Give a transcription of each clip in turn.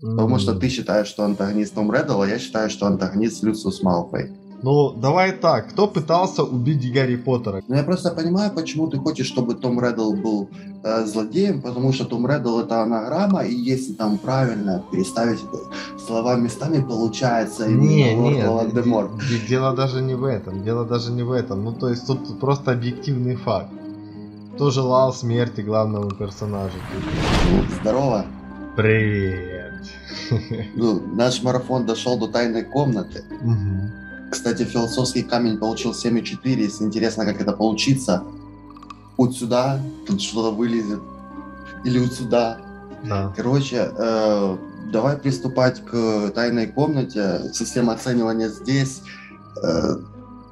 Потому что ты считаешь, что антагонист Том Реддл, а я считаю, что антагонист Люциус Малфой. Ну, давай так, кто пытался убить Гарри Поттера? Ну, я просто понимаю, почему ты хочешь, чтобы Том Реддл был э, злодеем, потому что Том Реддл это анаграмма, и если там правильно переставить слова местами, получается не, не, Волан-де-Морт. Дело даже не в этом, дело даже не в этом. Ну, то есть тут просто объективный факт. Кто желал смерти главному персонажу? Здорово. Привет. Ну, наш марафон дошел до тайной комнаты. Угу. Кстати, философский камень получил 7,4. Если интересно, как это получится, вот сюда, тут что-то вылезет. Или вот сюда. Да. Короче, э, давай приступать к тайной комнате. Система оценивания здесь э,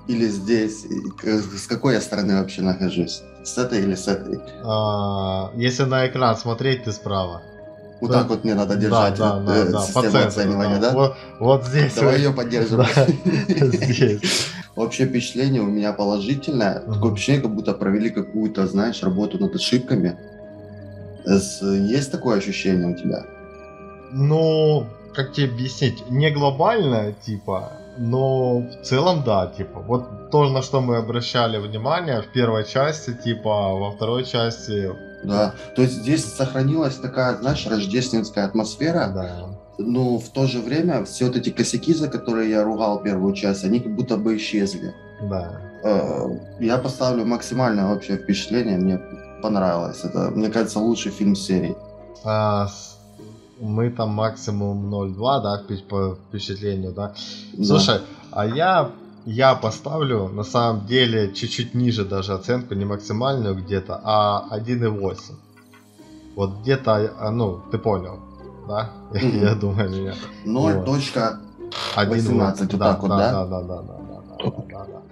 или здесь. С какой я стороны вообще нахожусь? С этой или с этой? А, если на экран смотреть, ты справа. Вот да. так вот мне надо держать да, да, э, да, систему центру, оценивания, да? да? Вот, вот здесь. Давай ее поддержим. Здесь. Общее впечатление у меня положительное. Такое впечатление, как будто провели какую-то, знаешь, работу над ошибками. Есть такое ощущение у тебя? Ну, как тебе объяснить, не глобальное, типа, но в целом да, типа, вот то, на что мы обращали внимание в первой части, типа, во второй части да. То есть здесь сохранилась такая, знаешь, рождественская атмосфера. Да. Но в то же время все вот эти косяки, за которые я ругал первую часть, они как будто бы исчезли. Да. Э, я поставлю максимальное общее впечатление. Мне понравилось. Это, мне кажется, лучший фильм серии. А, мы там максимум 0,2, да, по впечатлению, да? да. Слушай, а я я поставлю на самом деле чуть-чуть ниже даже оценку, не максимальную где-то, а 1,8. Вот где-то, а, ну, ты понял, да? Mm-hmm. Я думаю, меня. 0.18, вот да, так вот, да? Да, да, да, да, да, да, да.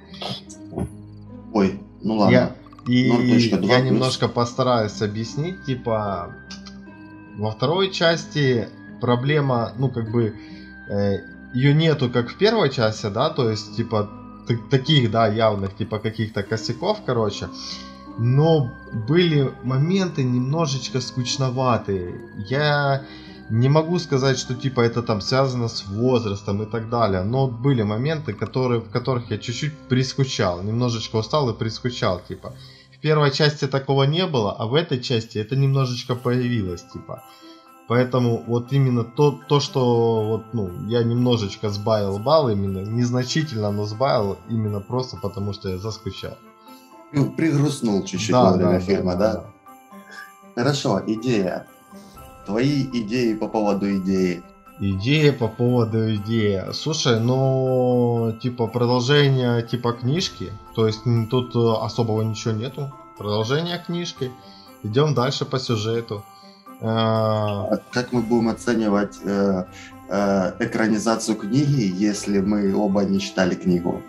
Ой, ну ладно. Я, и я немножко постараюсь объяснить, типа, во второй части проблема, ну, как бы, э, ее нету, как в первой части, да, то есть, типа, таких, да, явных, типа, каких-то косяков, короче. Но были моменты немножечко скучноватые. Я не могу сказать, что типа это там связано с возрастом и так далее, но были моменты, которые, в которых я чуть-чуть прискучал, немножечко устал и прискучал, типа. В первой части такого не было, а в этой части это немножечко появилось, типа. Поэтому вот именно то, то что вот, ну, я немножечко сбавил балл именно, незначительно, но сбавил именно просто потому, что я заскучал. Ну, пригрустнул чуть-чуть да, во время да, фильма, да, да? да? Хорошо, идея. Твои идеи по поводу идеи. Идея по поводу идеи. Слушай, ну, типа, продолжение типа книжки, то есть тут особого ничего нету. Продолжение книжки. Идем дальше по сюжету. А, как мы будем оценивать э, э, экранизацию книги, если мы оба не читали книгу?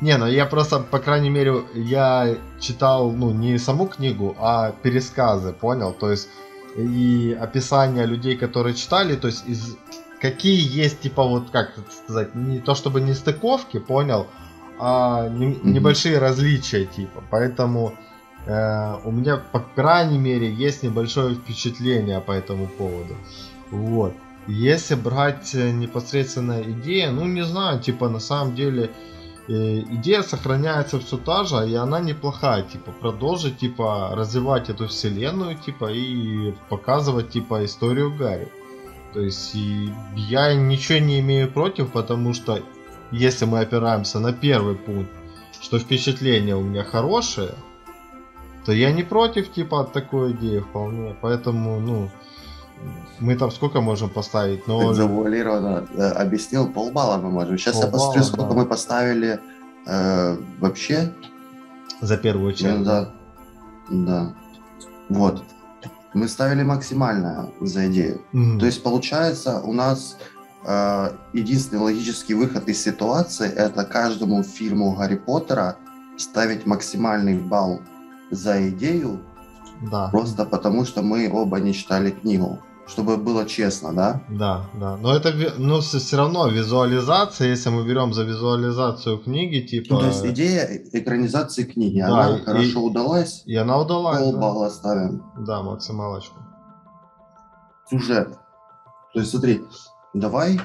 Не, ну я просто, по крайней мере, я читал, ну, не саму книгу, а пересказы, понял? То есть, и описания людей, которые читали, то есть, из какие есть, типа, вот, как сказать, не то чтобы не стыковки, понял, а не, небольшие различия, типа. Поэтому у меня, по крайней мере, есть небольшое впечатление по этому поводу. Вот. Если брать э, непосредственно идею, ну не знаю, типа на самом деле э, идея сохраняется все та же, и она неплохая, типа продолжить, типа развивать эту вселенную, типа и показывать, типа историю Гарри. То есть и я ничего не имею против, потому что если мы опираемся на первый пункт, что впечатление у меня хорошее, то я не против, типа, от такой идеи вполне. Поэтому, ну, мы там сколько можем поставить? Но... Ты завуалированно э, объяснил, полбалла мы можем. Сейчас полбалла, я посмотрю, сколько да. мы поставили э, вообще. За первую часть? Да. Да. Вот. Мы ставили максимальное за идею. Mm-hmm. То есть, получается, у нас э, единственный логический выход из ситуации это каждому фильму Гарри Поттера ставить максимальный балл за идею, да. просто потому что мы оба не читали книгу. Чтобы было честно, да? Да, да. Но это ну, все равно визуализация, если мы берем за визуализацию книги, типа. Ну, то есть идея экранизации книги, да, она и, хорошо удалась. И она удалась. Полбалла да. ставим. Да, максималочку. сюжет. То есть смотри, давай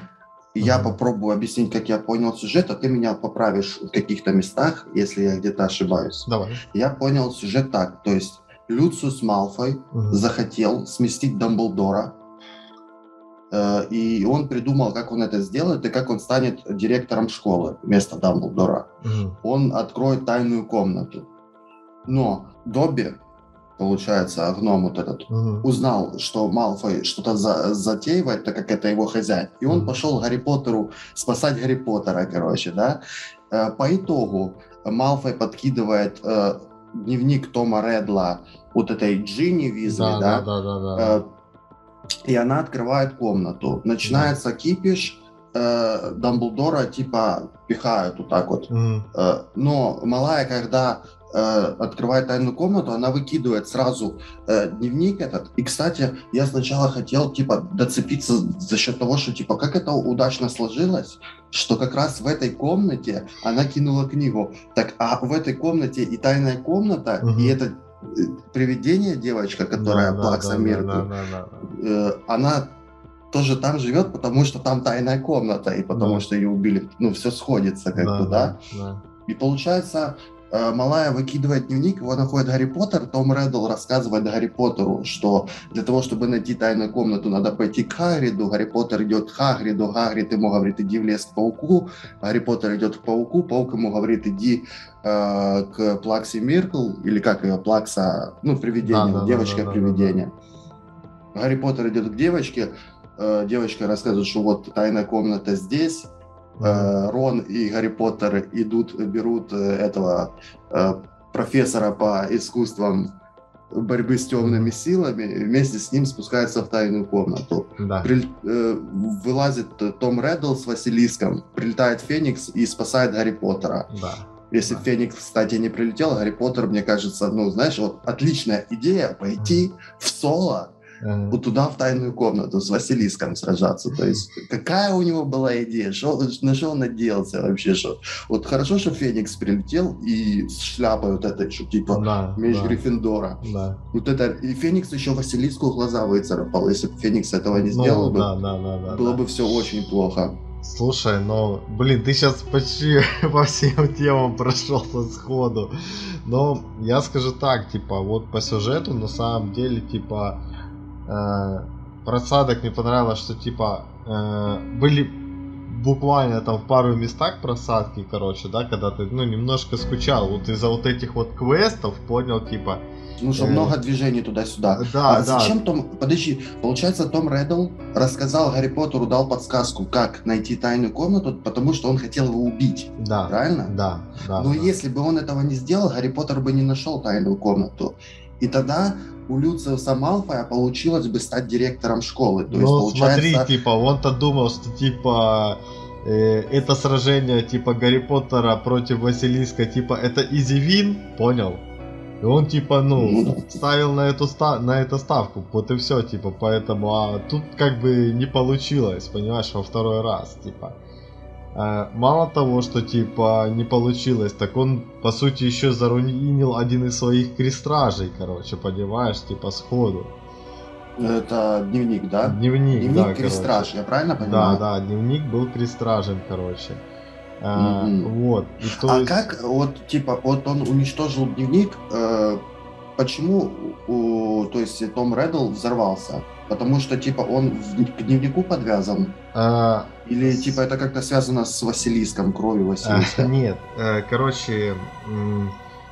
я попробую объяснить, как я понял сюжет, а ты меня поправишь в каких-то местах, если я где-то ошибаюсь. Давай. Я понял сюжет так, то есть Люциус Малфой угу. захотел сместить Дамблдора, э, и он придумал, как он это сделает и как он станет директором школы вместо Дамблдора. Угу. Он откроет тайную комнату. Но Добби получается, гном вот этот, угу. узнал, что Малфой что-то за, затеивает, так как это его хозяин, и он угу. пошел Гарри Поттеру спасать Гарри Поттера, короче, да. Э, по итогу Малфой подкидывает э, дневник Тома Редла вот этой Джинни Визли, да, да, да, да, да, да. Э, и она открывает комнату. Начинается да. кипиш, э, Дамблдора типа пихают вот так вот. Mm. Э, но малая, когда открывает тайную комнату, она выкидывает сразу э, дневник этот. И, кстати, я сначала хотел, типа, доцепиться за счет того, что, типа, как это удачно сложилось, что как раз в этой комнате она кинула книгу. Так, а в этой комнате и тайная комната, угу. и это э, привидение девочка, которая да, Плакса да, Миртл, да, да, да, да. Э, она тоже там живет, потому что там тайная комната, и потому да. что ее убили. Ну, все сходится как да, да? да. И получается, Э, малая выкидывает дневник, его находит Гарри Поттер, Том Реддл рассказывает Гарри Поттеру, что для того, чтобы найти тайную комнату, надо пойти к Хагриду, Гарри Поттер идет к Хагриду, Хагрид ему говорит, иди в лес к пауку, Гарри Поттер идет к пауку, паук ему говорит, иди э, к Плаксе Миркл, или как ее, Плакса, ну, привидение, да, да, девочка-привидение. Да, да, да, Гарри Поттер идет к девочке, э, девочка рассказывает, что вот тайная комната здесь, Э, Рон и Гарри Поттер идут, берут э, этого э, профессора по искусствам борьбы с темными силами, вместе с ним спускаются в тайную комнату. Да. При, э, вылазит Том Реддл с Василиском, прилетает Феникс и спасает Гарри Поттера. Да. Если да. Феникс, кстати, не прилетел, Гарри Поттер, мне кажется, ну, знаешь, вот отличная идея пойти в соло вот туда в тайную комнату с Василиском сражаться. То есть какая у него была идея, шо, на что он надеялся вообще, что вот хорошо, что Феникс прилетел и с шляпой вот этой, что типа да, меч да. Гриффиндора. Да. Вот это, и Феникс еще Василиску глаза выцарапал, если бы Феникс этого не ну, сделал ну, бы, да, да, да, да, было да. бы все очень плохо. Слушай, ну, блин, ты сейчас почти по всем темам прошелся сходу. Но я скажу так, типа, вот по сюжету на самом деле, типа, э, просадок мне понравилось, что типа э, были буквально там в пару местах просадки, короче, да, когда ты, ну, немножко скучал вот из-за вот этих вот квестов, понял, типа... Ну, что э... много движений туда-сюда. Да, а да. зачем Том... Подожди, получается, Том Реддл рассказал Гарри Поттеру, дал подсказку, как найти тайную комнату, потому что он хотел его убить. Да. Правильно? Да, да. Но да. если бы он этого не сделал, Гарри Поттер бы не нашел тайную комнату. И тогда у Люциуса Малфоя получилось бы стать директором школы. То ну, есть, получается... смотри, типа, он-то думал, что, типа, э, это сражение, типа, Гарри Поттера против Василиска, типа, это изи вин, понял? И он, типа, ну, ну ставил на эту ста на это ставку, вот и все, типа, поэтому, а тут как бы не получилось, понимаешь, во второй раз, типа. А, мало того, что типа не получилось, так он по сути еще заруинил один из своих крестражей, короче, понимаешь, типа сходу. Это дневник, да? Дневник, дневник да, крестраж, короче. я правильно понимаю? Да, да, дневник был крестражем, короче. А, mm-hmm. Вот. И то а есть... как вот типа вот он уничтожил дневник, э, почему, то есть Том Реддл взорвался? Потому что типа он к дневнику подвязан. А, или типа это как-то связано с Василиском, кровью Василиска? А, нет, э, короче,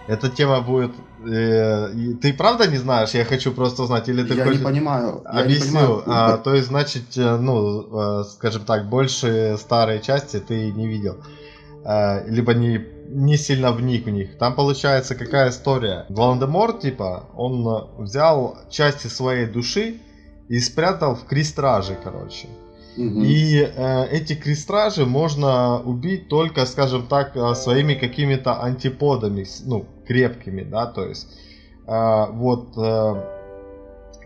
эта тема будет... Э, ты правда не знаешь? Я хочу просто узнать. Или ты я не понимаю. Я Объясню. Не понимаю. А, то есть, значит, э, ну, скажем так, больше старой части ты не видел. Либо не, не сильно вник в них. Там получается какая история. Волан-де-Мор, типа, он взял части своей души и спрятал в крестраже, короче. И э, эти крестражи можно убить только, скажем так, э, своими какими-то антиподами, ну, крепкими, да, то есть э, вот э,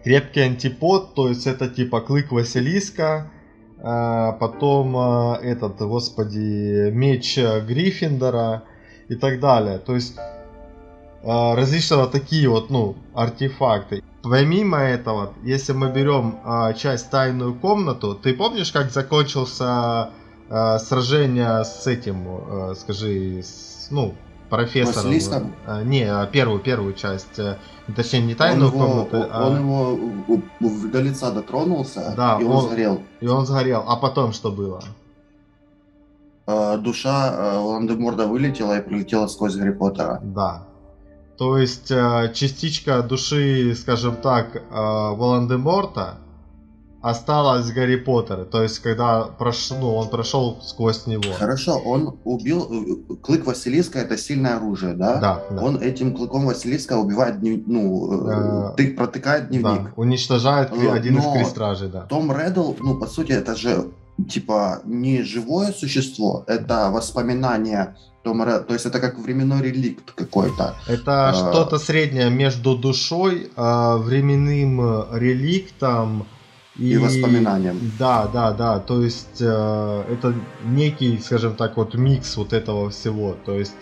крепкий антипод, то есть это типа клык Василиска, э, потом э, этот, господи, меч Гриффиндора и так далее. То есть э, различного такие вот, ну, артефакты. Помимо этого, если мы берем э, часть тайную комнату, ты помнишь, как закончился э, сражение с этим, э, скажи, с, ну, профессором? Василиском? Э, не, а первую, первую часть. Э, точнее, не тайную он его, комнату, он, а... он его до лица дотронулся, Да, и он, он- сгорел. И он сгорел. А потом что было? Э, душа э, Волан-де-Морда вылетела и прилетела сквозь Гарри Поттера. Да. То есть э, частичка души, скажем так, э, Волан-де-Морта осталась в Гарри Поттере. То есть, когда прош... ну, он прошел сквозь него. Хорошо, он убил... э, Клык Василиска это сильное оружие, да? Да, да. Он этим клыком Василиска убивает, днев- ну, э, Э, ты протыкает дневник. Да, уничтожает Э, один из но- крестражей, да. Том Реддл, ну, по сути, это же, типа, не живое существо, это воспоминание Тома то есть это как временной реликт какой-то. Это а- что-то среднее между душой, э, временным э, реликтом И воспоминанием. Да, да, да. То есть э, это некий, скажем так, вот микс вот этого всего. То есть,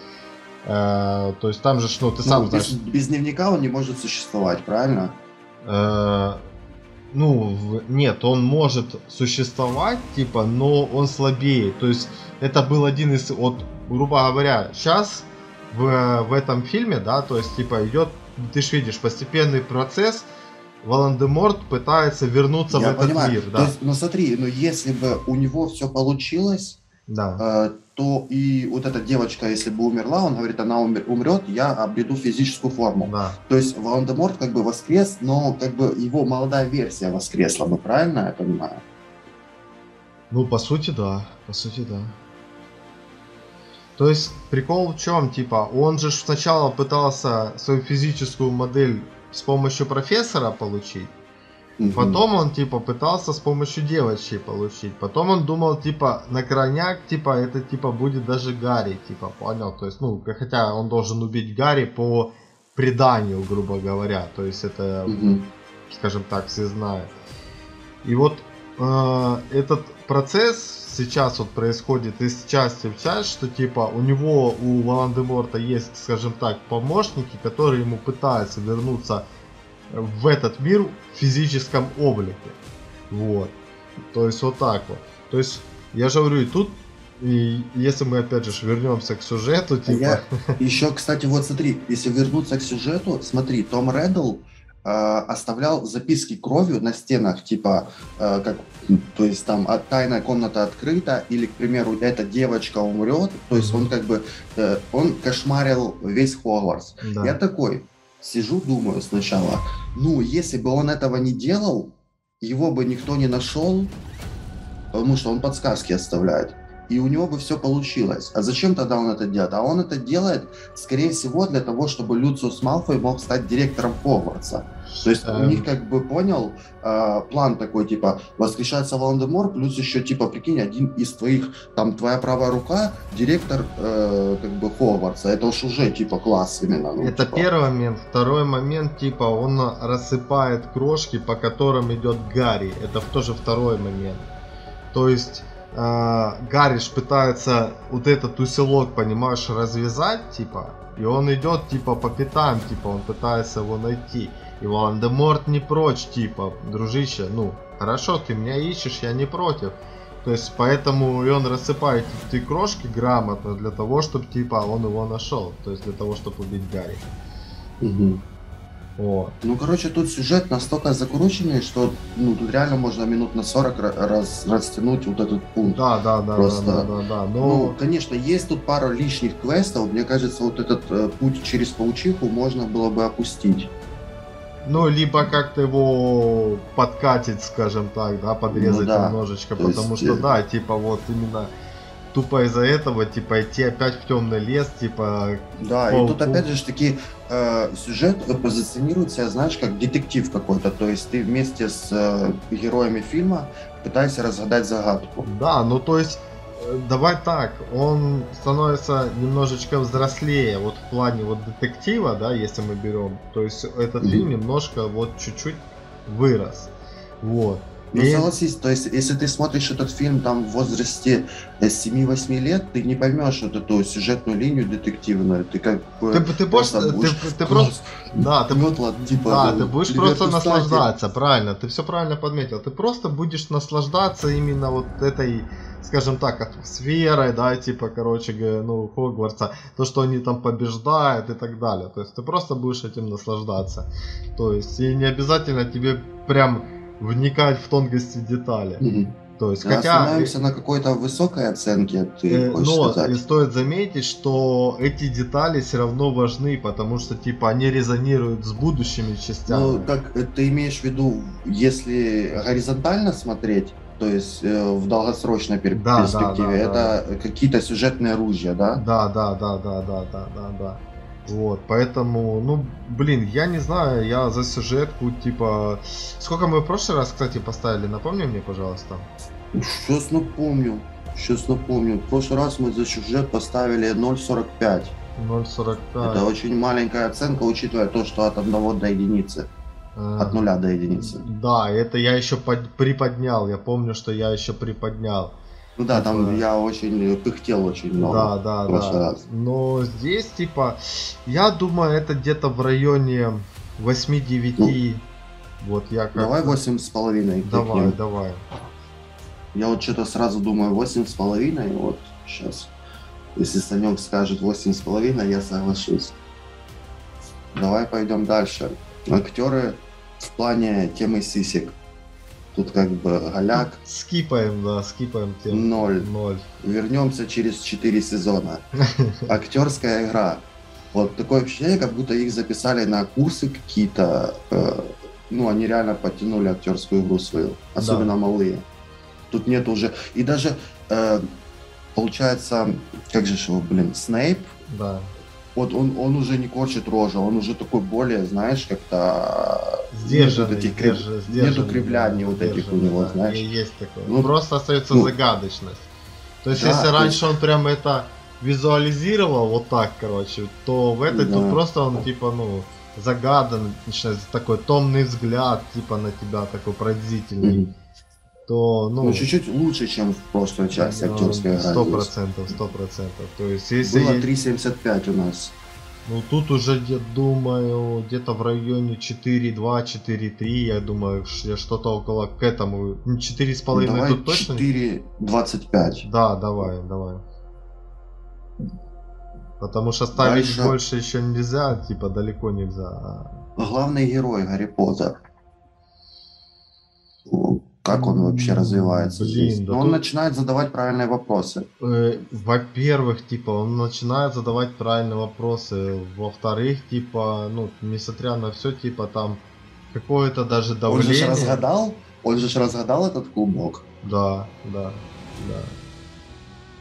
э, то есть там же, ну, ты сам Ну, знаешь, без, без дневника он не может существовать, правильно? э, ну, в- нет, он может существовать, типа, но он слабее. То есть это был один из, вот, грубо говоря, сейчас в, в этом фильме, да, то есть, типа, идет, ты ж видишь, постепенный процесс, Волан-де-Морт пытается вернуться в Я этот понимаю. мир, То да. есть, ну смотри, ну если бы у него все получилось, да. э, то и вот эта девочка, если бы умерла, он говорит, она умер- умрет, я обрету физическую форму. Да. То есть Волан-де-Морт как бы воскрес, но как бы его молодая версия воскресла бы, правильно я понимаю? Ну, по сути, да. По сути, да. То есть, прикол в чем? Типа, он же сначала пытался свою физическую модель с помощью профессора получить. Мгм. Потом он, типа, пытался с помощью девочки получить. Потом он думал, типа, на крайняк, типа, это, типа, будет даже Гарри, типа, понял? То есть, ну, хотя он должен убить Гарри по преданию, грубо говоря. То есть, это Мгм. скажем так, все знают. И вот э, этот процесс сейчас вот происходит из части в часть, что типа у него, у Волан-де-Морта есть, скажем так, помощники, которые ему пытаются вернуться в этот мир в физическом облике. Вот. То есть вот так вот. То есть, я же говорю, и тут, и если мы опять же вернемся к сюжету, А типа... я еще, кстати, вот смотри, если вернуться к сюжету, смотри, Том Реддл э, оставлял записки кровью на стенах, типа, э, как, то есть там а, тайная комната открыта, или, к примеру, эта девочка умрет, то есть он как бы, э, он кошмарил весь Хогвартс. да. Я такой сижу, думаю сначала, ну, если бы он этого не делал, его бы никто не нашел, потому что он подсказки оставляет. И у него бы все получилось. А зачем тогда он это делает? А он это делает, скорее всего, для того, чтобы Люциус Малфой мог стать директором Хогвартса. То есть у Эм. них, как бы, понял, э, план такой, типа, воскрешается Волан-де-Мор, плюс еще, типа, прикинь, один из твоих, там, твоя правая рука, директор, э, как бы, Хогвартса. Это уж уже, типа, класс именно. ну, Это типа. первый момент. Второй момент, типа, он рассыпает крошки, по которым идет Гарри. Это тоже второй момент. То есть э, Гарри ж пытается вот этот усилок, понимаешь, развязать, типа, и он идет, типа, по пятам, типа, он пытается его найти. И Волан-де-Морт не прочь, типа, дружище, ну, хорошо, ты меня ищешь, я не против. То есть, поэтому и он рассыпает эти крошки грамотно для того, чтобы, типа, он его нашел. То есть, для того, чтобы убить Гарри. Мгм. Вот. Ну, короче, тут сюжет настолько закрученный, что ну, тут реально можно минут на 40 ра- раз, растянуть вот этот пункт. Да, да, да, Просто- да, да, да, да. Ну, Но конечно, есть тут пара лишних квестов. Мне кажется, вот этот э, путь через паучиху можно было бы опустить. Ну, либо как-то его подкатить, скажем так, да, подрезать Ну да. немножечко, То потому есть, что, э, да, типа вот именно тупо из-за этого, типа идти опять в темный лес, типа, Да, Пау- и тут опять же таки э, сюжет позиционирует себя, знаешь, как детектив какой-то. То есть ты вместе с э, героями фильма пытаешься разгадать загадку. да, ну то есть, э, давай так, он становится немножечко взрослее, вот в плане вот детектива, да, если мы берем, то есть этот фильм немножко вот чуть-чуть вырос, вот. Ну, и... согласись, то есть, если ты смотришь этот фильм там в возрасте 7-8 э, лет, ты не поймешь вот эту сюжетную линию детективную. Ты как бы... Ты, ты, просто, будешь, ты, ты просто... Да, ты, метла, типа, да, ты будешь просто наслаждаться, правильно, ты все правильно подметил. Ты просто будешь наслаждаться именно вот этой скажем так, атмосферой, да, типа, короче, ну, Хогвартса, то, что они там побеждают и так далее. То есть ты просто будешь этим наслаждаться. То есть и не обязательно тебе прям вникать в тонкости детали. Mm-hmm. То есть, хотя... Остановимся на какой-то высокой оценке, ты э, хочешь но сказать. И стоит заметить, что эти детали все равно важны, потому что, типа, они резонируют с будущими частями. Ну, так э, ты имеешь в виду, если горизонтально смотреть, то есть э, в долгосрочной пер- да, перспективе, да, да, это да. какие-то сюжетные ружья, да? Да, да, да, да, да, да, да, да. Вот, поэтому, ну, блин, я не знаю, я за сюжетку, типа... Сколько мы в прошлый раз, кстати, поставили, напомни мне, пожалуйста. Сейчас напомню, сейчас напомню. В прошлый раз мы за сюжет поставили 0.45. 0.45. Это очень маленькая оценка, учитывая то, что от 1 до единицы. А, от нуля до единицы. Да, это я еще под, приподнял. Я помню, что я еще приподнял. Ну да, там типа... я очень пыхтел очень много. Да, да, да. Раз. Но здесь, типа, я думаю, это где-то в районе 8-9. Ну, вот я как... Давай восемь с половиной. Давай, давай. Я вот что-то сразу думаю восемь с половиной. Вот сейчас. Если Санек скажет восемь с половиной, я соглашусь. Давай пойдем дальше. Актеры в плане темы сисек. Тут как бы голяк. Скипаем, да, скипаем тему. Ноль. Ноль. Вернемся через 4 сезона. Актерская игра. Вот такое ощущение, как будто их записали на курсы какие-то. Э, ну, они реально подтянули актерскую игру свою. Особенно да. малые. Тут нет уже. И даже э, получается, как же его, блин, Снейп. Да вот он, он уже не корчит рожа, он уже такой более, знаешь, как-то... Сдержанный, вот этих крив... сдержанный, нету кривляний вот этих у него, да, знаешь. Есть такое. Ну, Просто остается ну, загадочность. То есть, да, если раньше есть... он прям это визуализировал вот так, короче, то в этой да. тут просто он типа, ну, загадан, такой томный взгляд, типа на тебя такой пронзительный. Mm-hmm то ну, ну чуть-чуть лучше, чем в прошлой части ну, актерской игры. Сто процентов, сто процентов. То есть если было 3.75 у нас. Ну тут уже я думаю где-то в районе 4.2, 4.3, я думаю, что-то около к этому. 4,5 ну, давай тут точно? 4.25. Да, давай, давай. Потому что ставить Дальше... больше еще нельзя, типа далеко нельзя. А Главный герой Гарри Поттер как он вообще развивается Блин, здесь. Да Но тут... он начинает задавать правильные вопросы. Э, во-первых, типа, он начинает задавать правильные вопросы. Во-вторых, типа, ну, несмотря на все, типа, там какое-то даже давление. Он же разгадал, он же разгадал этот клубок. Да, да, да.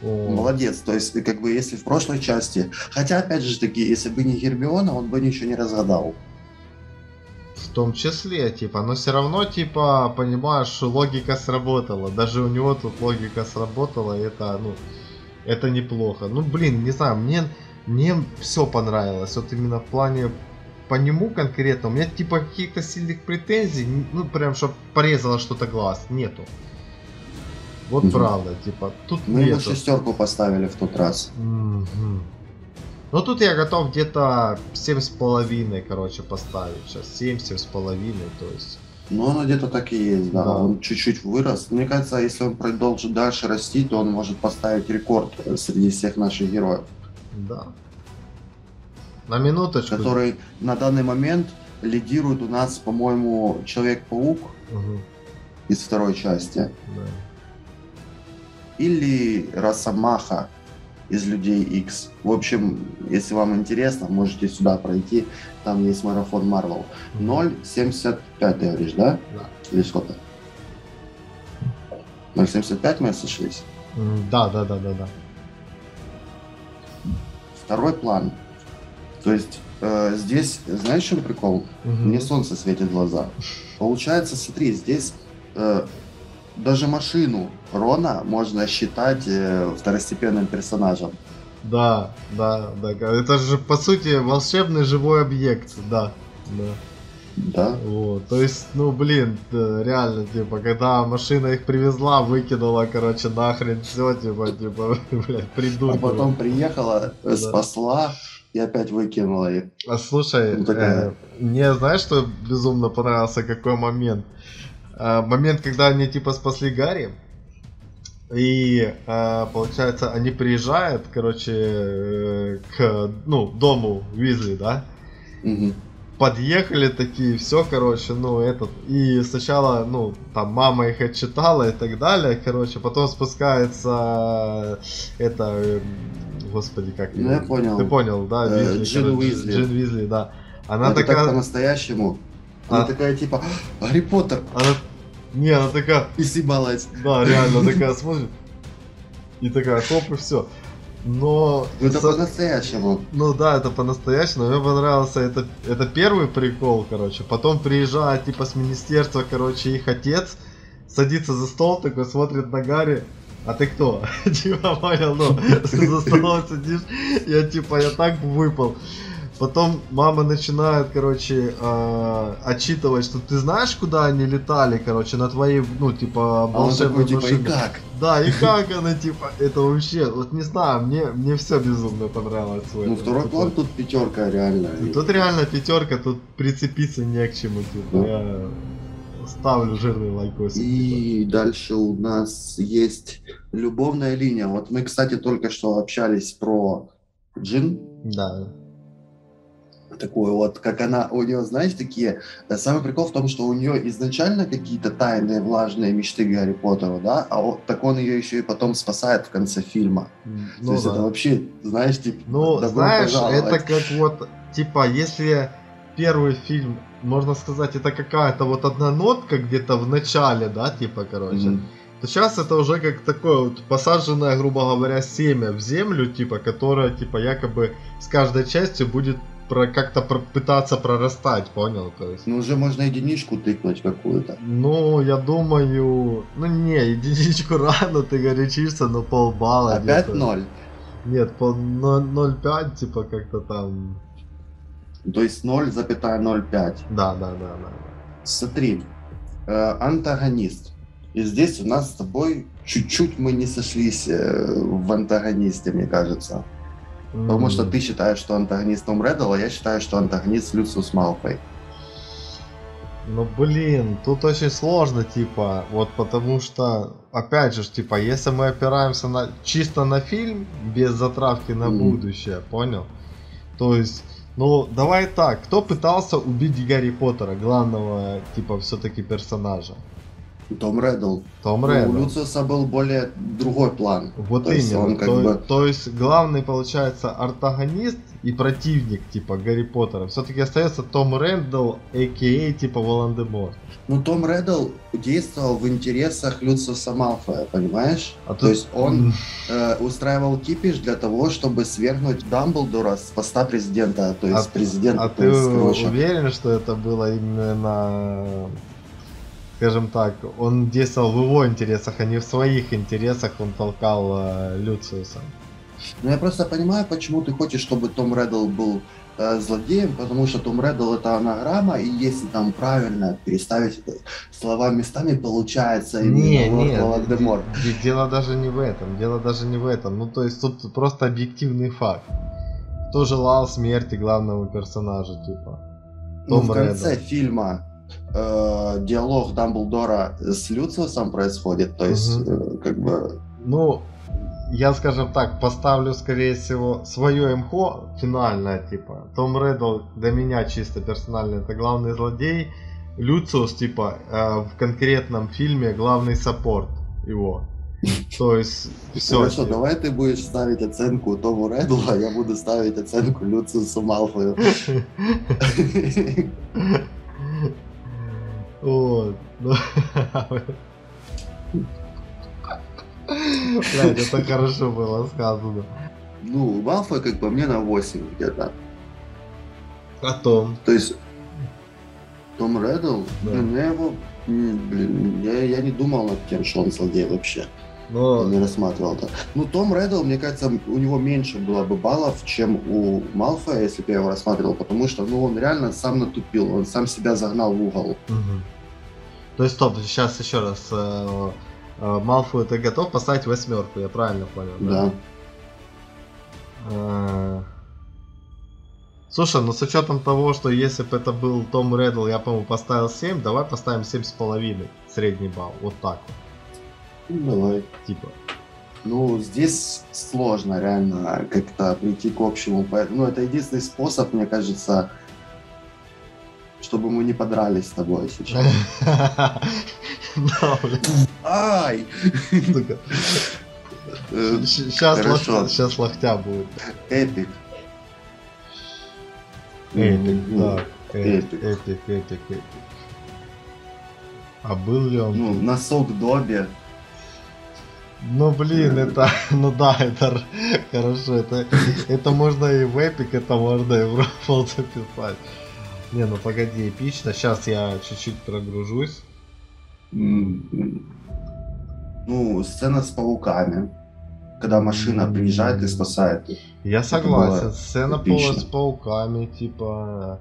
О. Молодец. То есть, как бы, если в прошлой части... Хотя, опять же таки, если бы не Гермиона, он бы ничего не разгадал. В том числе, типа, но все равно, типа, понимаешь, логика сработала. Даже у него тут логика сработала, и это, ну, это неплохо. Ну, блин, не знаю, мне, мне все понравилось. Вот именно в плане по нему конкретно. У меня, типа, каких-то сильных претензий, ну, прям, чтобы порезало что-то глаз, нету. Вот угу. правда, типа, тут Мы нету. ему шестерку поставили в тот раз. Угу. Ну тут я готов где-то семь с половиной, короче, поставить. Сейчас семь, семь с половиной, то есть. Ну, оно где-то так и есть, да. да. Он чуть-чуть вырос. Мне кажется, если он продолжит дальше расти, то он может поставить рекорд среди всех наших героев. Да. На минуточку. Который на данный момент лидирует у нас, по-моему, Человек-паук угу. из второй части. Да. Или Росомаха из Людей X. В общем, если вам интересно, можете сюда пройти. Там есть марафон Марвел. 0.75 ты говоришь, да? Да. Или сколько? 0.75 мы сошлись? Да, да, да, да, да. Второй план. То есть э, здесь, знаешь, что прикол? Угу. Мне солнце светит в глаза. Получается, смотри, здесь э, даже машину Рона можно считать э, второстепенным персонажем. Да, да, да. Это же по сути волшебный живой объект, да. да. Да. Вот, то есть, ну, блин, реально, типа, когда машина их привезла, выкинула, короче, нахрен все, типа, типа, блядь, придурки. А потом приехала, да. спасла и опять выкинула их. А слушай, ну, такая... э, мне знаешь, что безумно понравился, какой момент? Э, момент, когда они, типа, спасли Гарри, и э, получается, они приезжают, короче, э, к ну, дому Визли, да? Угу. Подъехали такие, все, короче, ну, этот. И сначала, ну, там мама их отчитала и так далее, короче, потом спускается это. Э, господи, как Ну, я понял. Ты понял, да? Э, Визли, Джин короче, Уизли. Джин Визли, да. Она Это такая. так по-настоящему. Она а... такая типа, Гарри Поттер. Она не, она такая... И съебалась. Да, реально, такая смотрит. И такая, хоп, и все. Но... Ну, это со... по-настоящему. Ну да, это по-настоящему. Мне понравился это, это первый прикол, короче. Потом приезжает типа с министерства, короче, их отец, садится за стол, такой смотрит на Гарри. А ты кто? Типа, понял, ну, за столом сидишь, я типа, я так выпал. Потом мама начинает, короче, э, отчитывать, что ты знаешь, куда они летали, короче, на твоей, ну, типа, волшебной а типа, машине. и как? Да, и как она, типа, это вообще, вот не знаю, мне, мне все безумно понравилось. Ну, второй типа. план тут пятерка реально. Тут реально пятерка, тут прицепиться не к чему, типа, ну. я ставлю жирный лайкосик. И типа. дальше у нас есть любовная линия. Вот мы, кстати, только что общались про Джин. Да такую вот, как она, у нее, знаешь, такие, э, самый прикол в том, что у нее изначально какие-то тайные, влажные мечты Гарри Поттеру, да, а вот так он ее еще и потом спасает в конце фильма. Ну, То есть да. это вообще, знаешь, типа, Ну, знаешь, это как вот, типа, если первый фильм, можно сказать, это какая-то вот одна нотка где-то в начале, да, типа, короче, mm-hmm то сейчас это уже как такое вот посаженное, грубо говоря, семя в землю, типа, которое, типа, якобы с каждой частью будет про как-то про, пытаться прорастать, понял? То есть. Ну уже можно единичку тыкнуть какую-то. Ну, я думаю, ну не, единичку рано ты горячишься, но полбалла. Опять ноль? Нет, по 0,5 типа как-то там. То есть 0,05. Да, да, да, да. Смотри, э, антагонист. И здесь у нас с тобой чуть-чуть мы не сошлись э, в антагонисте, мне кажется. Потому что ты считаешь, что антагонист Том Реддл, а я считаю, что антагонист Люциус Малфой. Ну блин, тут очень сложно, типа, вот потому что, опять же, типа, если мы опираемся на чисто на фильм, без затравки на mm. будущее, понял? То есть, ну, давай так, кто пытался убить Гарри Поттера, главного, типа, все-таки персонажа? Том Реддл. Том Реддл. У Люциуса был более другой план. Вот то именно. Он как то, бы... то есть главный получается ортогонист и противник типа Гарри Поттера. Все-таки остается Том Реддл, а.к.а. типа Волан-де-Морт. Ну Том Реддл действовал в интересах Люциуса Малфоя, понимаешь? А то тут... есть он э, устраивал кипиш для того, чтобы свергнуть Дамблдора с поста президента, то есть а, президента. А ты есть, уверен, что это было именно скажем так, он действовал в его интересах, а не в своих интересах он толкал э, Люциуса. Ну я просто понимаю, почему ты хочешь, чтобы Том Реддл был э, злодеем, потому что Том Реддл это анаграмма, и если там правильно переставить слова местами, получается не, не, Волан-де-Морт. Дело даже не в этом, дело даже не в этом. Ну то есть тут просто объективный факт. Кто желал смерти главного персонажа, типа? Ну, Том ну, в конце Реддл. фильма э, диалог Дамблдора с Люциусом происходит, то есть угу. э, как бы... Ну, я, скажем так, поставлю, скорее всего, свое МХО финальное, типа. Том Реддл для меня чисто персонально это главный злодей. Люциус, типа, э, в конкретном фильме главный саппорт его. То есть, все. Хорошо, типа. давай ты будешь ставить оценку Тому Реддлу, а я буду ставить оценку Люциусу Малфою. Вот. Ну, Блять, это хорошо было сказано. Ну, Малфой, как по мне, на 8 где-то. А Том? То есть, Том Реддл, да. блин, я его, блин, я, я не думал над тем, что он злодей вообще. Но... Не рассматривал это. Ну, Том Реддл, мне кажется, у него меньше было бы баллов, чем у Малфоя, если бы я его рассматривал, потому что, ну, он реально сам натупил, он сам себя загнал в угол. Угу. То есть, стоп, сейчас еще раз. Э, э, Малфою ты готов поставить восьмерку, я правильно понял? Да. да? Э, слушай, ну с учетом того, что если бы это был Том Реддл, я, по-моему, поставил 7, давай поставим 7,5 средний балл. Вот так вот. Давай. Типа. Ну, здесь сложно реально как-то прийти к общему. Ну, это единственный способ, мне кажется, чтобы мы не подрались с тобой сейчас. Ай! Сейчас локтя будет. Epic. Epic, да. Epic, epic, epic, epic. А был ли он? Ну, носок Добби. Ну блин, это, ну да, это хорошо, это, это можно и в Эпик, это можно и в Рофл записать. Не, ну погоди, эпично, сейчас я чуть-чуть прогружусь. Ну, сцена с пауками, когда машина приезжает и спасает их. Я согласен, сцена эпично. с пауками, типа...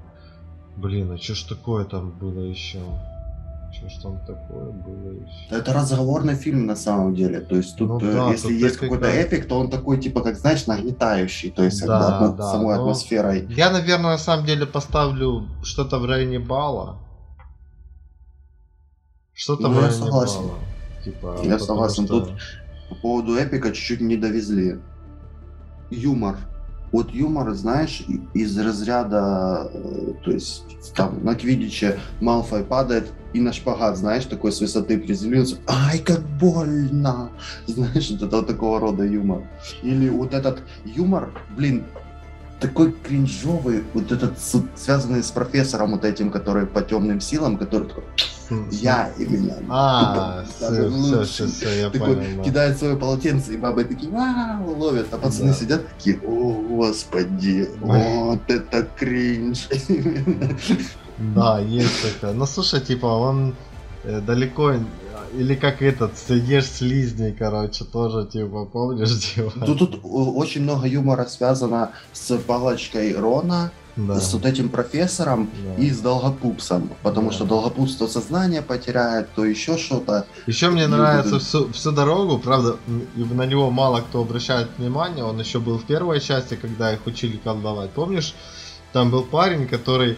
Блин, а что ж такое там было еще? Что ж там такое было еще? Это разговорный фильм на самом деле. То есть тут, ну, э, да, если тут есть какой-то эпик, то он такой, типа, как знаешь, нагнетающий. То есть да, бы, да, самой но... атмосферой. Я, наверное, на самом деле поставлю что-то в районе балла. Что-то ну, в районе согласен. балла. Типа, я согласен. Что... Тут по поводу эпика чуть-чуть не довезли. Юмор вот юмор, знаешь, из разряда, э, то есть там на Квидиче Малфой падает и на шпагат, знаешь, такой с высоты приземлился, ай, как больно, знаешь, это такого рода юмор. Или вот этот юмор, блин, такой кринжовый, вот этот связанный с профессором вот этим, который по темным силам, который такой, я именно. А, все, все, все, я такой, понял. Кидает свое полотенце, и бабы такие, вау, ловят, а пацаны сидят такие, о, господи, вот это кринж. Да, есть такое. Ну, слушай, типа, он э, далеко или как этот, съешь слизни, короче, тоже, типа, помнишь, типа? Тут, тут очень много юмора связано с палочкой Рона, да. с вот этим профессором да. и с Долгопупсом, потому да. что Долгопупс то сознание потеряет, то еще что-то. Еще мне и нравится вот... всю, всю дорогу, правда, на него мало кто обращает внимание, он еще был в первой части, когда их учили колдовать, помнишь? Там был парень, который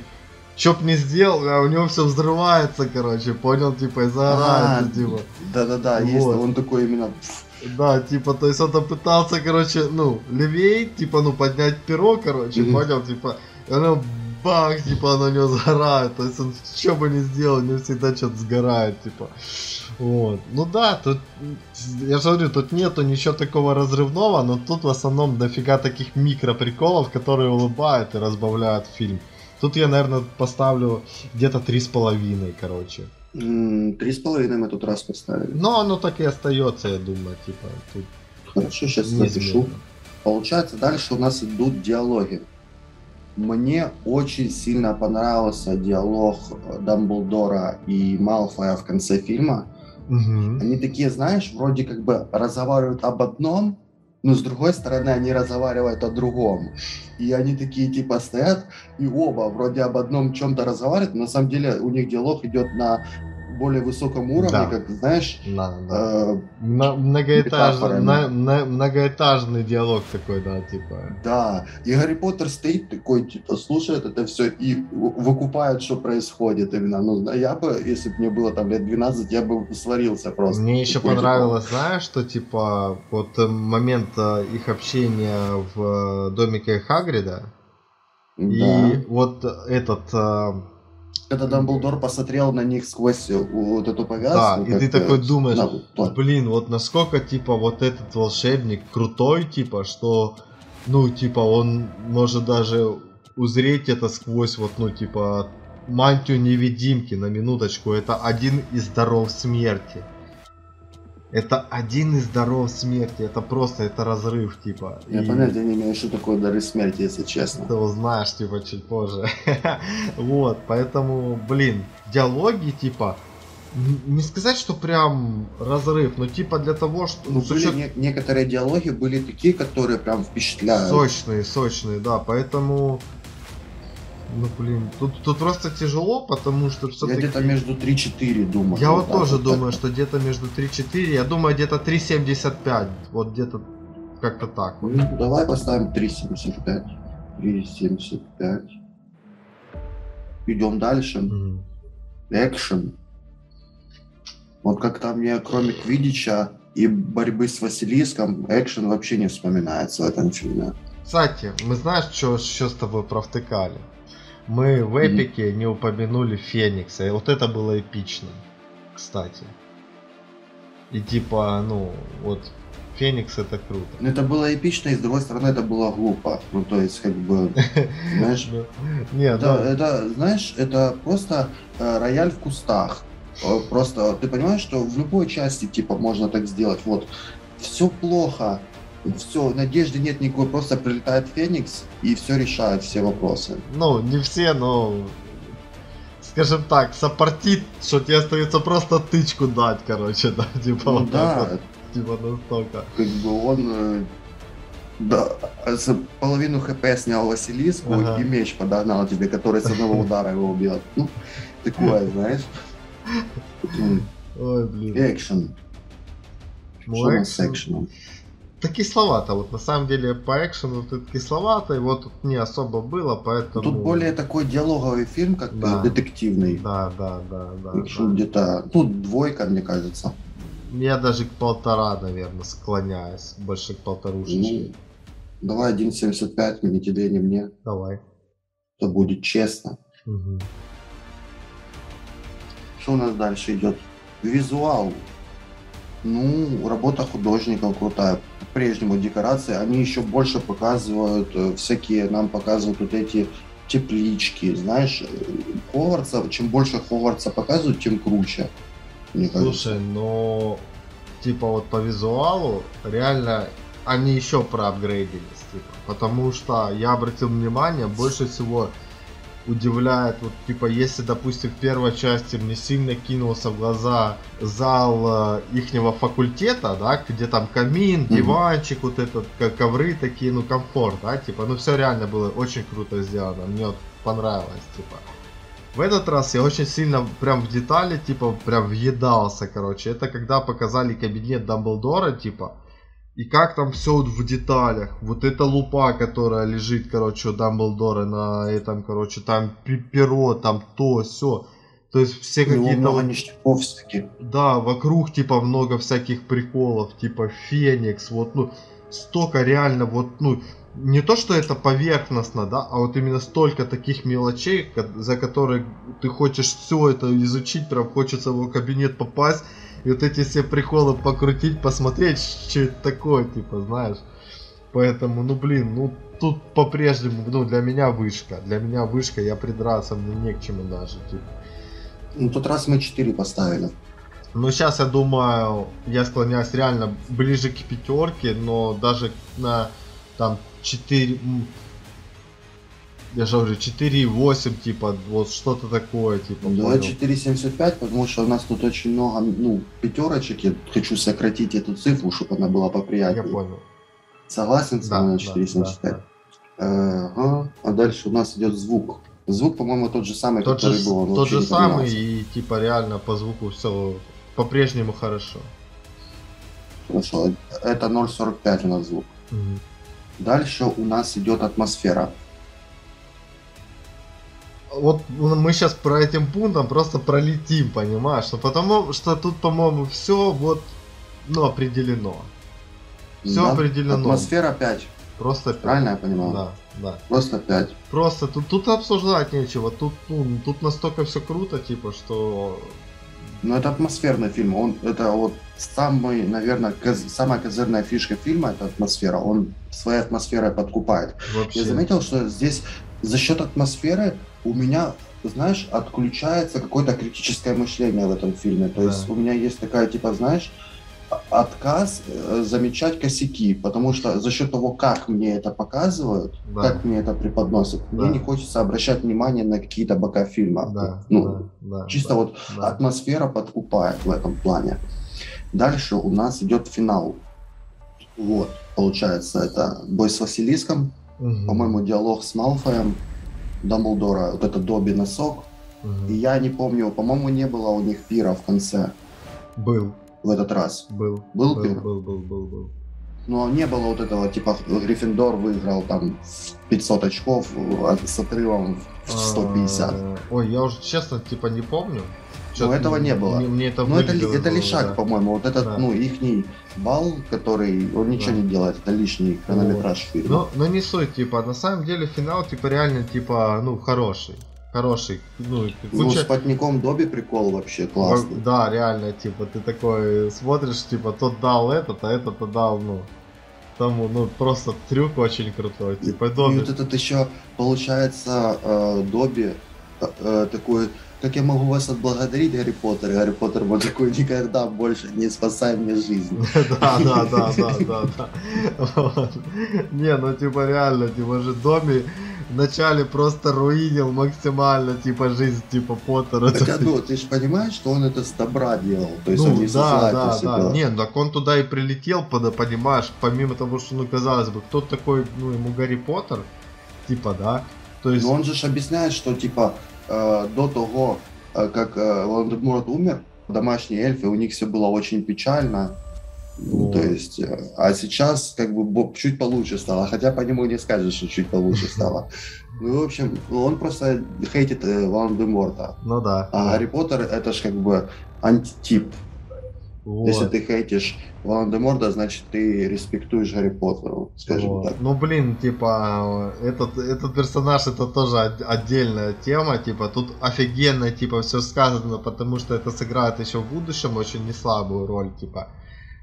что б не сделал, а у него все взрывается, короче, понял, типа, и загорается, а, типа. Да-да-да, вот. есть, он такой именно... Да, типа, то есть он пытался, короче, ну, левей, типа, ну, поднять перо, короче, mm-hmm. понял, типа, и оно бах, типа, оно у него сгорает, то есть он что бы ни сделал, у него всегда что-то сгорает, типа. Вот. Ну да, тут, я же говорю, тут нету ничего такого разрывного, но тут в основном дофига таких микроприколов, которые улыбают и разбавляют фильм. Тут я, наверное, поставлю где-то три с половиной, короче. Три с половиной мы тут раз поставили. Но оно так и остается, я думаю, типа. Тут Хорошо, сейчас запишу. Получается, дальше у нас идут диалоги. Мне очень сильно понравился диалог Дамблдора и Малфоя в конце фильма. Угу. Они такие, знаешь, вроде как бы разговаривают об одном, но с другой стороны они разговаривают о другом. И они такие типа стоят, и оба вроде об одном чем-то разговаривают, но на самом деле у них диалог идет на более высоком уровне, да. как знаешь. Да, да. Э, на, многоэтажный, на, на, многоэтажный диалог такой, да, типа. Да. И Гарри Поттер стоит такой, типа, слушает это все и выкупает, что происходит именно. Ну, я бы, если бы мне было там лет 12, я бы сварился просто. Мне еще такой, понравилось, типа... знаешь, что типа вот э, момент э, их общения в э, домике Хагрида. Да. И вот этот когда Дамблдор посмотрел на них сквозь вот эту повязку. Да, и ты такой думаешь, на, блин, вот насколько, типа, вот этот волшебник крутой, типа, что, ну, типа, он может даже узреть это сквозь вот, ну, типа, мантию невидимки, на минуточку, это один из даров смерти. Это один из даров смерти, это просто, это разрыв, типа. Я и... понятия не имею, что такое дары смерти, если честно. Ты узнаешь, типа, чуть позже. вот, поэтому, блин, диалоги, типа, не сказать, что прям разрыв, но типа для того, что... Ну, были не, некоторые диалоги были такие, которые прям впечатляют. Сочные, сочные, да, поэтому... Ну, блин, тут, тут просто тяжело, потому что все Я где-то между 3-4 думаю. Я вот да, тоже вот думаю, что где-то между 3-4, я думаю, где-то 3.75, вот где-то как-то так. Ну, давай поставим 3.75. 3.75. Идем дальше. Mm. Экшен. Вот как-то мне, кроме Квидича и борьбы с Василиском, экшен вообще не вспоминается в этом фильме. Кстати, мы знаешь, что, что с тобой провтыкали? Мы в эпике не упомянули Феникса, и вот это было эпично, кстати. И типа, ну, вот Феникс это круто. Это было эпично, и с другой стороны это было глупо. Ну, то есть, как бы, знаешь... Ну, Нет, это, знаешь, это просто э, рояль в кустах. Э, просто ты понимаешь, что в любой части типа можно так сделать. Вот все плохо, все, надежды нет никакой, просто прилетает Феникс и все решает все вопросы. Ну, не все, но скажем так, сопортит, что тебе остается просто тычку дать, короче, да, типа ну, вот да, вот, типа настолько. Как бы он э, да, половину хп снял Василиску ага. и меч подогнал тебе, который с одного удара его убьет. Ну, такое, знаешь. Ой, блин. Экшен. Что экшен? с экшеном? Да кисловато, вот на самом деле по экшену тут кисловато, и вот тут не особо было, поэтому... Тут более такой диалоговый фильм, как да. детективный. Да, да, да, да. Да. где-то, ну, двойка, мне кажется. Я даже к полтора, наверное, склоняюсь, больше к полторушечке. Ну, давай 1.75, ни тебе, ни мне. Давай. Это будет честно. Угу. Что у нас дальше идет? Визуал. Ну, работа художников крутая. По-прежнему декорации, они еще больше показывают э, всякие, нам показывают вот эти теплички, знаешь, Ховардса, чем больше Ховардса показывают, тем круче. Мне Слушай, кажется. но типа вот по визуалу реально они еще проапгрейдились, типа, потому что я обратил внимание, больше всего удивляет, вот типа, если, допустим, в первой части мне сильно кинулся в глаза зал э, ихнего факультета, да, где там камин, диванчик, mm-hmm. вот этот, ковры такие, ну, комфорт, да, типа, ну, все реально было очень круто сделано, мне вот понравилось, типа. В этот раз я очень сильно прям в детали, типа, прям въедался, короче. Это когда показали кабинет Дамблдора, типа, и как там все вот в деталях. Вот эта лупа, которая лежит, короче, у Дамблдора на этом, короче, там перо, там то, все. То есть все какие-то... много ништяков всяких. Да, вокруг, типа, много всяких приколов, типа, Феникс, вот, ну, столько реально, вот, ну, не то, что это поверхностно, да, а вот именно столько таких мелочей, за которые ты хочешь все это изучить, прям хочется в его кабинет попасть, и вот эти все приколы покрутить, посмотреть, что это такое, типа, знаешь. Поэтому, ну блин, ну тут по-прежнему, ну для меня вышка. Для меня вышка, я придраться мне не к чему даже, типа. Ну тот раз мы 4 поставили. Ну сейчас я думаю, я склоняюсь реально ближе к пятерке, но даже на там 4, я же говорю, 4,8, типа, вот что-то такое, типа. Давай 4,75, потому что у нас тут очень много, ну, пятерочек, я хочу сократить эту цифру, чтобы она была поприятнее. Я понял. Согласен с да, вами на 4,75? Да, да, да. Ага. А дальше у нас идет звук. Звук, по-моему, тот же самый, тот который же, был. Он тот же самый, и типа реально по звуку все по-прежнему хорошо. Хорошо. Это 0,45 у нас звук. Угу. Дальше у нас идет атмосфера. Вот мы сейчас про этим пунктом просто пролетим, понимаешь? Что потому что тут, по-моему, все вот ну, определено. Все да. определено. Атмосфера 5. Просто 5. Правильно я понимаю? Да, да. Просто 5. Просто тут, тут обсуждать нечего. Тут, ну, тут настолько все круто, типа, что ну, это атмосферный фильм. Он, это вот самый, наверное, коз, самая козырная фишка фильма – это атмосфера. Он своей атмосферой подкупает. Вообще. Я заметил, что здесь за счет атмосферы у меня, знаешь, отключается какое-то критическое мышление в этом фильме. То да. есть у меня есть такая, типа, знаешь, отказ э, замечать косяки, потому что за счет того, как мне это показывают, да. как мне это преподносят, да. мне не хочется обращать внимание на какие-то бока фильма. Да, ну, да, чисто да, вот да. атмосфера подкупает в этом плане. Дальше у нас идет финал. Вот, получается, это бой с Василиском, угу. по-моему, диалог с Малфоем, Дамблдора, вот это Добби носок. Угу. И я не помню, по-моему, не было у них пира в конце. Был. В этот раз. Был. Был, был пир? Был, был, был, был. Но не было вот этого, типа, Гриффиндор выиграл там 500 очков с отрывом в 150. А, ой, я уже честно, типа, не помню. Но этого не было. Мне, мне это Но это, это лишак, да. по-моему. Вот этот, да. ну, ихний бал, который, он ничего да. не делает, это лишний хронометраж вот. фильма. Но, но не суть, типа, на самом деле финал, типа, реально, типа, ну, хороший хороший. Ну, куча... ну с потником Доби прикол вообще классный. Да, реально, типа, ты такой смотришь, типа, тот дал этот, а этот дал, ну, тому, ну, просто трюк очень крутой. Типа, Доби. И вот этот еще, получается, э, Доби э, э, такой как я могу вас отблагодарить, Гарри Поттер? И Гарри Поттер был такой, никогда больше не спасай мне жизнь. Да, да, да, да, да, да. Не, ну типа реально, типа же Доми вначале просто руинил максимально, типа, жизнь, типа, Поттера. Хотя, ну, ты же понимаешь, что он это с добра делал, то есть ну, он не да, да, да, нет, так он туда и прилетел, понимаешь, помимо того, что, ну, казалось бы, кто такой, ну, ему Гарри Поттер, типа, да, то есть... Но он же объясняет, что, типа, до того, э, как э, Волан-де-Морт умер, домашние эльфы, у них все было очень печально, ну, то есть, э, а сейчас как бы чуть получше стало, хотя по нему не скажешь, что чуть получше стало. Ну, в общем, он просто хейтит э, Волан-де-Морта. Ну да. А да. Гарри Поттер это ж как бы антитип. Вот. Если ты хейтишь Волан-де-Морта, значит ты респектуешь Гарри Поттеру, скажем вот. так. Ну блин, типа, этот, этот персонаж это тоже отдельная тема, типа, тут офигенно, типа, все сказано, потому что это сыграет еще в будущем очень неслабую роль, типа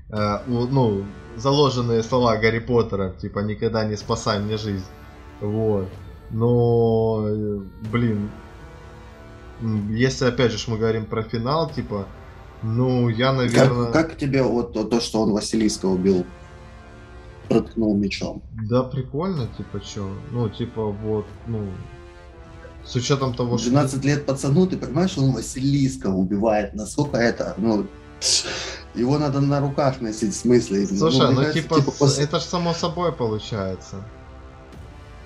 э, ну, заложенные слова Гарри Поттера, типа, никогда не спасай мне жизнь. Вот. Но, э, блин, если опять же мы говорим про финал, типа, ну, я, наверное... Как, как тебе вот то, то, что он Василиска убил? Проткнул мечом. Да, прикольно, типа, что? Ну, типа, вот, ну, с учетом того, 12 что... 12 лет пацану, ты понимаешь, он Василиска убивает. Насколько это, ну, его надо на руках носить, в смысле. Слушай, ну, ну типа, типа это же само собой получается.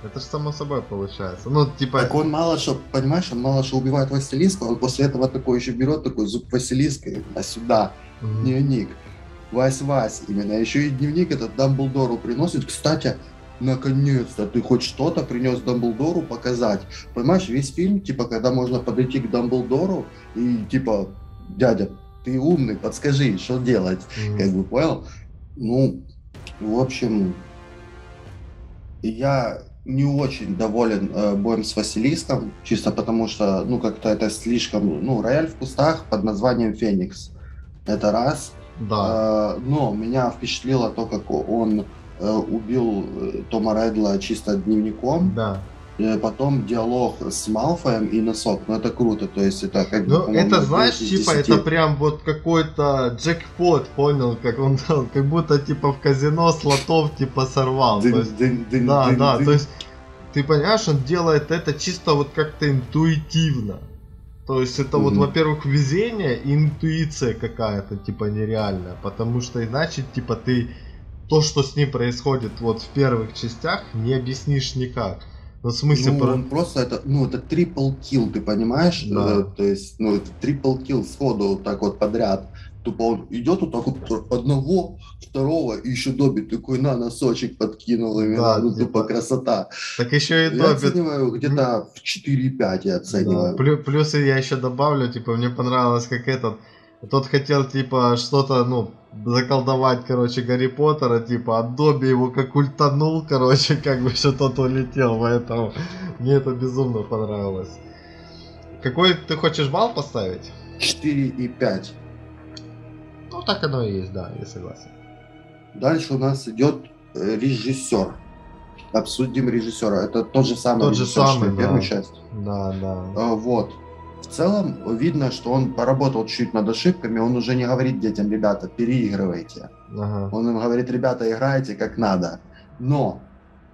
Это же само собой получается. Ну, типа... Так он мало что, понимаешь, он мало что убивает Василиска, он после этого такой еще берет такой зуб Василиска, а сюда, mm-hmm. дневник. Вась-Вась, именно. Еще и дневник этот Дамблдору приносит. Кстати, наконец-то ты хоть что-то принес Дамблдору показать. Понимаешь, весь фильм, типа, когда можно подойти к Дамблдору и, типа, дядя, ты умный, подскажи, что делать, mm-hmm. как бы понял. Ну, в общем, я не очень доволен э, боем с Василиском, чисто потому что, ну, как-то это слишком, ну, рояль в кустах под названием Феникс. Это раз. Да. Э, но меня впечатлило то, как он э, убил э, Тома Редла чисто дневником. Да. Потом диалог с Малфоем и носок. Ну это круто, то есть это как бы. Ну это знаешь, типа это прям вот какой-то джекпот, понял, как он как будто типа в казино слотов типа сорвал. Дын, есть, дын, дын, да, дын, да, дын. то есть ты понимаешь, он делает это чисто вот как-то интуитивно. То есть это mm-hmm. вот, во-первых, везение и интуиция какая-то, типа, нереальная. Потому что иначе, типа, ты то, что с ним происходит вот в первых частях, не объяснишь никак. Ну, в смысле, ну, про... он просто это, ну, это трипл килл, ты понимаешь? Да. Э, то есть, ну, это трипл килл сходу вот так вот подряд. Тупо он идет вот так вот одного, второго, и еще Добби такой на носочек подкинул именно, да, ну, типа, тупо красота. Так еще и Добби... Я оцениваю где-то в 4,5 я оцениваю. Да. Плюсы я еще добавлю, типа, мне понравилось, как этот, тот хотел, типа, что-то, ну, заколдовать, короче, Гарри Поттера, типа, а Добби его как ультанул, короче, как бы что тот улетел, поэтому мне это безумно понравилось. Какой ты хочешь балл поставить? 4,5. Ну, так оно и есть, да, я согласен. Дальше у нас идет э, режиссер. Обсудим режиссера. Это тот же самый тот же режиссер, самый, что да. первую часть. Да, да. А, вот. В целом видно, что он поработал чуть над ошибками, он уже не говорит детям, ребята, переигрывайте. Ага. Он им говорит, ребята, играйте как надо. Но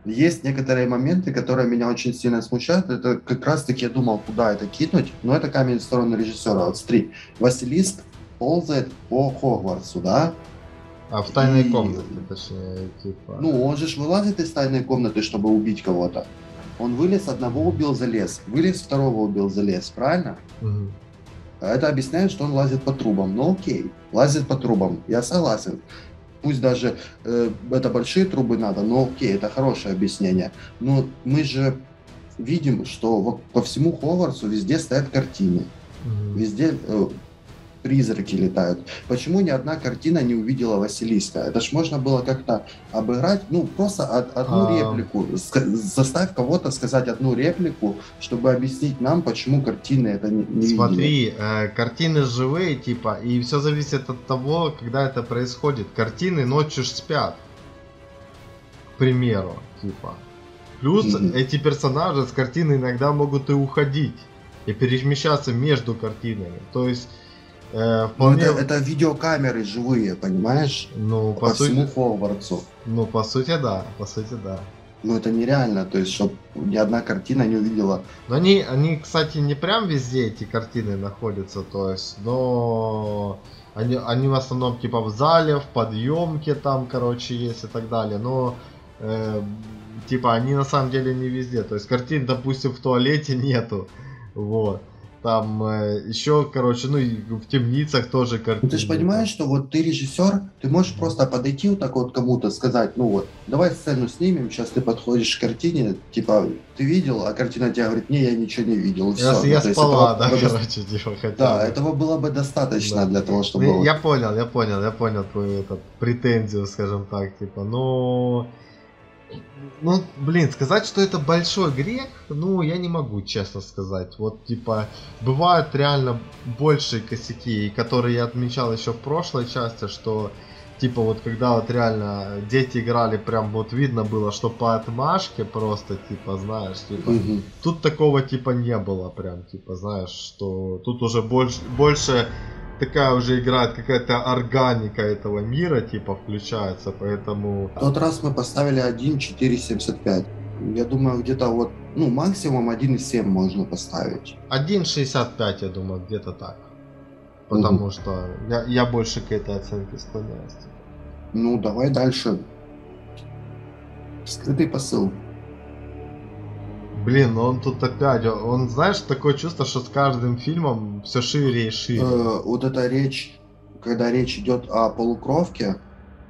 есть некоторые моменты, которые меня очень сильно смущают. Это как раз-таки я думал, куда это кинуть, но это камень в сторону режиссера. Вот смотри, Василиск ползает по Хогвартсу, да? А в тайной и... комнате, точнее, типа... Ну, он же вылазит из тайной комнаты, чтобы убить кого-то. Он вылез, одного убил, залез. Вылез, второго убил, залез. Правильно? Угу. Это объясняет, что он лазит по трубам. Ну окей, лазит по трубам. Я согласен. Пусть даже э, это большие трубы надо, но окей, это хорошее объяснение. Но мы же видим, что по всему Ховарсу везде стоят картины. Угу. Везде э, призраки летают. Почему ни одна картина не увидела Василиска? Это ж можно было как-то обыграть, ну, просто од, одну а... реплику. Заставь кого-то сказать одну реплику, чтобы объяснить нам, почему картины это не, не Смотри, э, картины живые, типа, и все зависит от того, когда это происходит. Картины ночью спят. К примеру, типа. Плюс mm-hmm. эти персонажи с картины иногда могут и уходить и перемещаться между картинами. То есть Э, вполне... это, это видеокамеры живые, понимаешь? Ну, по, по сути... всему Хогвартсу. Ну, по сути, да. По сути, да. Ну, это нереально, то есть, чтобы ни одна картина не увидела. Но они, они, кстати, не прям везде эти картины находятся, то есть, но они, они в основном типа в зале, в подъемке там, короче, есть и так далее, но э, типа они на самом деле не везде, то есть картин, допустим, в туалете нету, вот. Там э, еще, короче, ну и в темницах тоже картины. Ну, ты же понимаешь, что вот ты режиссер, ты можешь просто подойти вот так вот кому-то, сказать, ну вот, давай сцену снимем, сейчас ты подходишь к картине, типа, ты видел, а картина тебе говорит, не, я ничего не видел. Я, все. я ну, спала, да, бы... короче, типа, хотя Да, этого было бы достаточно да. для того, чтобы... Ну, я понял, я понял, я понял твою этот, претензию, скажем так, типа, но... Ну блин, сказать, что это большой грех, ну, я не могу, честно сказать. Вот, типа, бывают реально большие косяки, которые я отмечал еще в прошлой части, что, типа, вот когда вот реально дети играли, прям вот видно было, что по отмашке просто, типа, знаешь, типа, угу. тут такого, типа, не было прям, типа, знаешь, что тут уже больше, больше такая уже играет какая-то органика этого мира, типа, включается, поэтому... В тот раз мы поставили 1.475. Я думаю, где-то вот, ну, максимум 1.7 можно поставить. 1.65, я думаю, где-то так. Потому угу. что я, я больше к этой оценке склоняюсь. Типа. Ну, давай дальше. Скрытый посыл. Блин, ну он тут опять, он, знаешь, такое чувство, что с каждым фильмом все шире и шире. Э, вот эта речь, когда речь идет о полукровке,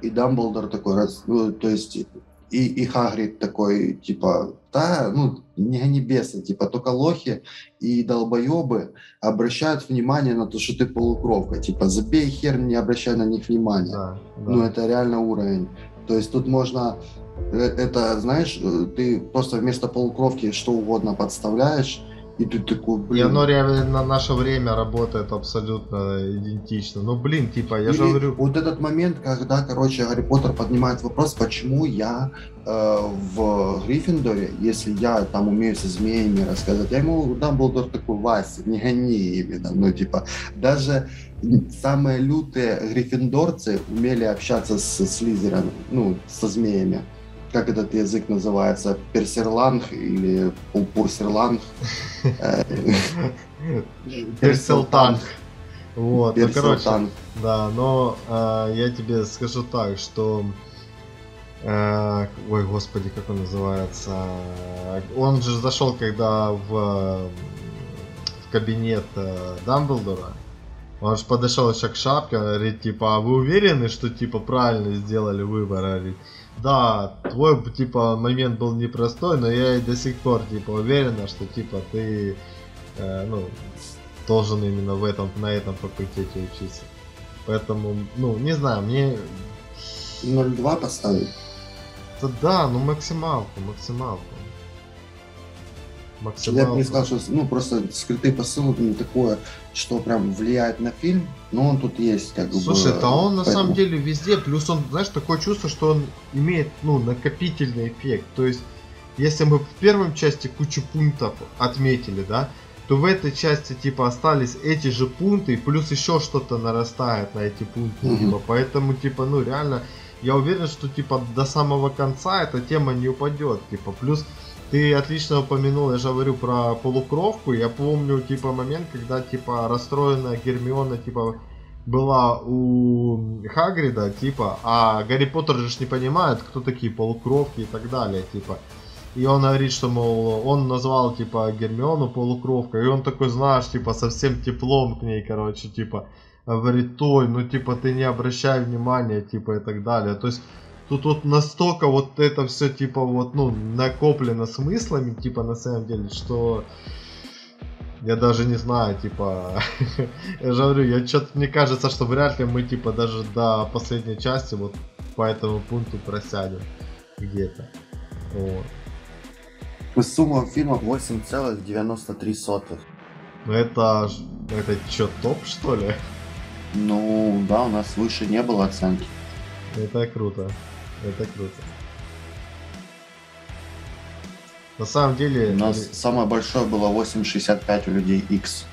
и Дамблдор такой, раз, ну, то есть, и, и Хагрид такой, типа, да, ну, не небеса, типа, только лохи и долбоебы обращают внимание на то, что ты полукровка. Типа, забей хер, не обращай на них внимания. Да, да. Ну, это реально уровень. То есть тут можно это, знаешь, э, ты просто вместо полукровки что угодно подставляешь, и ты такой, блин. И оно реально на наше время работает абсолютно идентично. Ну, блин, типа, я Или же говорю... Вот этот момент, когда, короче, Гарри Поттер поднимает вопрос, почему я э, в Гриффиндоре, если я там умею со змеями рассказывать, я ему Дамблдор такой, Вася, не гони именно. Ну, типа, даже самые лютые гриффиндорцы умели общаться с Слизером, ну, со змеями как этот язык называется, персерланг или пурсерланг. Перселтанг. Вот, ну, короче, да, но э, я тебе скажу так, что э, ой, господи, как он называется? Он же зашел, когда в, в кабинет э, Дамблдора. Он же подошел еще к шапке, говорит, типа, а вы уверены, что типа правильно сделали выбор? Говорит, да, твой, типа, момент был непростой, но я и до сих пор, типа, уверена, что, типа, ты, э, ну, должен именно в этом, на этом факультете учиться. Поэтому, ну, не знаю, мне... 0,2 поставить? Да, да, ну максималку, максималку. Максималку. Я бы не сказал, что ну, просто скрытый посыл не такое, что прям влияет на фильм, но он тут есть как Слушай, бы. Слушай, да он на самом деле везде, плюс он, знаешь, такое чувство, что он имеет, ну, накопительный эффект. То есть, если мы в первом части кучу пунктов отметили, да, то в этой части типа остались эти же пункты, плюс еще что-то нарастает на эти пункты, mm-hmm. типа, поэтому типа, ну реально, я уверен, что типа до самого конца эта тема не упадет, типа, плюс ты отлично упомянул, я же говорю про полукровку, я помню типа момент, когда типа расстроенная Гермиона типа была у Хагрида, типа, а Гарри Поттер же не понимает, кто такие полукровки и так далее, типа. И он говорит, что, мол, он назвал, типа, Гермиону полукровкой, и он такой, знаешь, типа, совсем теплом к ней, короче, типа, говорит, ой, ну, типа, ты не обращай внимания, типа, и так далее. То есть, тут вот настолько вот это все, типа, вот, ну, накоплено смыслами, типа, на самом деле, что я даже не знаю, типа, я же говорю, я что-то мне кажется, что вряд ли мы, типа, даже до последней части вот по этому пункту просядем где-то. Вот. Сумма фильма 8,93. Ну это, это что, топ что ли? Ну да, у нас выше не было оценки. Это круто. Это круто. На самом деле... У нас самое большое было 8,65 у людей X.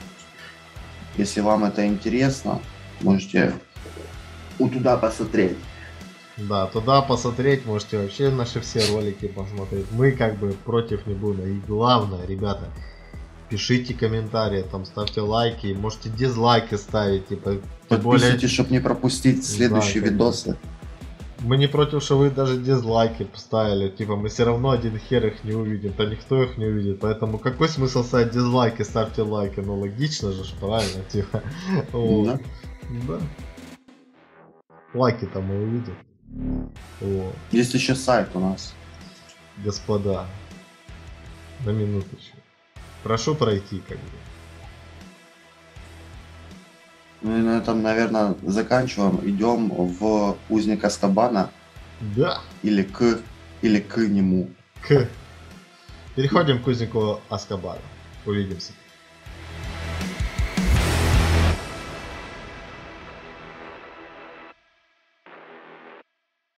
Если вам это интересно, можете у туда посмотреть. Да, туда посмотреть, можете вообще наши все ролики посмотреть. Мы как бы против не будем. И главное, ребята, пишите комментарии, там ставьте лайки, можете дизлайки ставить, типа. Подписывайтесь, более... чтобы не пропустить следующие да, видосы. Мы не против, что вы даже дизлайки поставили. Типа, мы все равно один хер их не увидим, то никто их не увидит. Поэтому какой смысл ставить дизлайки, ставьте лайки? Ну, логично же, правильно, типа. Вот. Да. да. Лайки там мы увидим. Вот. Есть еще сайт у нас. Господа, на минуточку. Прошу пройти, как бы. Ну и на этом, наверное, заканчиваем. Идем в узник Астабана. Да. Или к, или к нему. К. Переходим к узнику Аскабана. Увидимся.